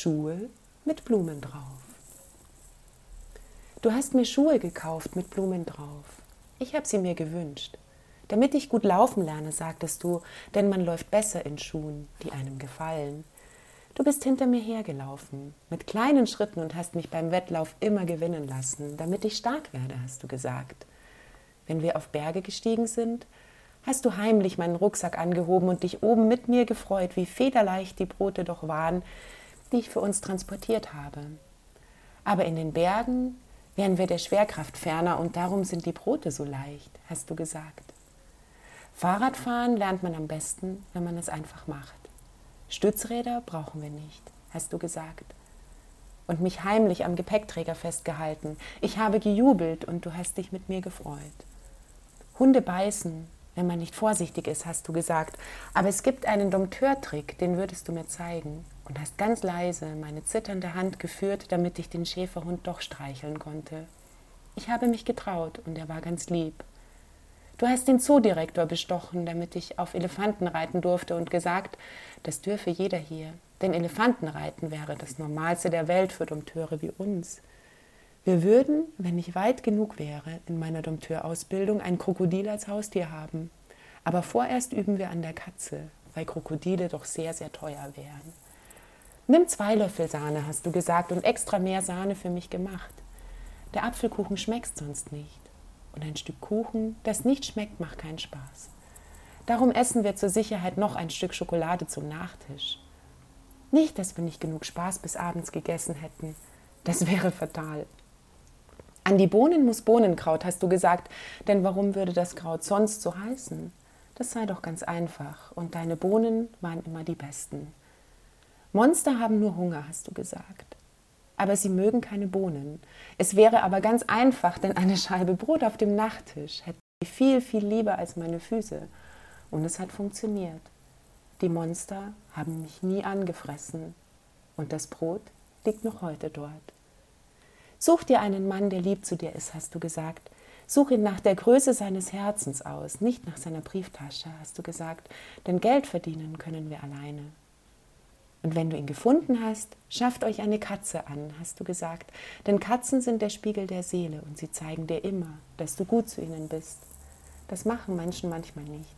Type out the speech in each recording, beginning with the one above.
Schuhe mit Blumen drauf. Du hast mir Schuhe gekauft mit Blumen drauf. Ich habe sie mir gewünscht. Damit ich gut laufen lerne, sagtest du, denn man läuft besser in Schuhen, die einem gefallen. Du bist hinter mir hergelaufen, mit kleinen Schritten und hast mich beim Wettlauf immer gewinnen lassen, damit ich stark werde, hast du gesagt. Wenn wir auf Berge gestiegen sind, hast du heimlich meinen Rucksack angehoben und dich oben mit mir gefreut, wie federleicht die Brote doch waren, die ich für uns transportiert habe. Aber in den Bergen wären wir der Schwerkraft ferner und darum sind die Brote so leicht, hast du gesagt. Fahrradfahren lernt man am besten, wenn man es einfach macht. Stützräder brauchen wir nicht, hast du gesagt. Und mich heimlich am Gepäckträger festgehalten. Ich habe gejubelt und du hast dich mit mir gefreut. Hunde beißen, wenn man nicht vorsichtig ist, hast du gesagt. Aber es gibt einen Dompteurtrick, den würdest du mir zeigen. Und hast ganz leise meine zitternde Hand geführt, damit ich den Schäferhund doch streicheln konnte. Ich habe mich getraut und er war ganz lieb. Du hast den Zoodirektor bestochen, damit ich auf Elefanten reiten durfte und gesagt, das dürfe jeder hier. Denn Elefantenreiten wäre das Normalste der Welt für Dompteure wie uns. Wir würden, wenn ich weit genug wäre, in meiner Dompteurausbildung ein Krokodil als Haustier haben. Aber vorerst üben wir an der Katze, weil Krokodile doch sehr, sehr teuer wären. Nimm zwei Löffel Sahne, hast du gesagt, und extra mehr Sahne für mich gemacht. Der Apfelkuchen schmeckt sonst nicht. Und ein Stück Kuchen, das nicht schmeckt, macht keinen Spaß. Darum essen wir zur Sicherheit noch ein Stück Schokolade zum Nachtisch. Nicht, dass wir nicht genug Spaß bis abends gegessen hätten. Das wäre fatal. An die Bohnen muss Bohnenkraut, hast du gesagt, denn warum würde das Kraut sonst so heißen? Das sei doch ganz einfach, und deine Bohnen waren immer die besten. Monster haben nur Hunger, hast du gesagt aber sie mögen keine Bohnen. Es wäre aber ganz einfach, denn eine Scheibe Brot auf dem Nachttisch hätte sie viel, viel lieber als meine Füße. Und es hat funktioniert. Die Monster haben mich nie angefressen. Und das Brot liegt noch heute dort. Such dir einen Mann, der lieb zu dir ist, hast du gesagt. Such ihn nach der Größe seines Herzens aus, nicht nach seiner Brieftasche, hast du gesagt, denn Geld verdienen können wir alleine. Und wenn du ihn gefunden hast, schafft euch eine Katze an, hast du gesagt. Denn Katzen sind der Spiegel der Seele und sie zeigen dir immer, dass du gut zu ihnen bist. Das machen Menschen manchmal nicht.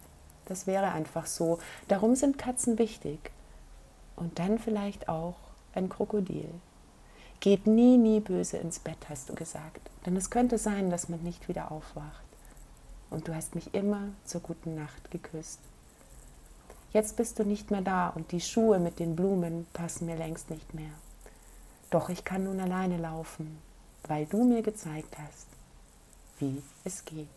Das wäre einfach so. Darum sind Katzen wichtig. Und dann vielleicht auch ein Krokodil. Geht nie, nie böse ins Bett, hast du gesagt. Denn es könnte sein, dass man nicht wieder aufwacht. Und du hast mich immer zur guten Nacht geküsst. Jetzt bist du nicht mehr da und die Schuhe mit den Blumen passen mir längst nicht mehr. Doch ich kann nun alleine laufen, weil du mir gezeigt hast, wie es geht.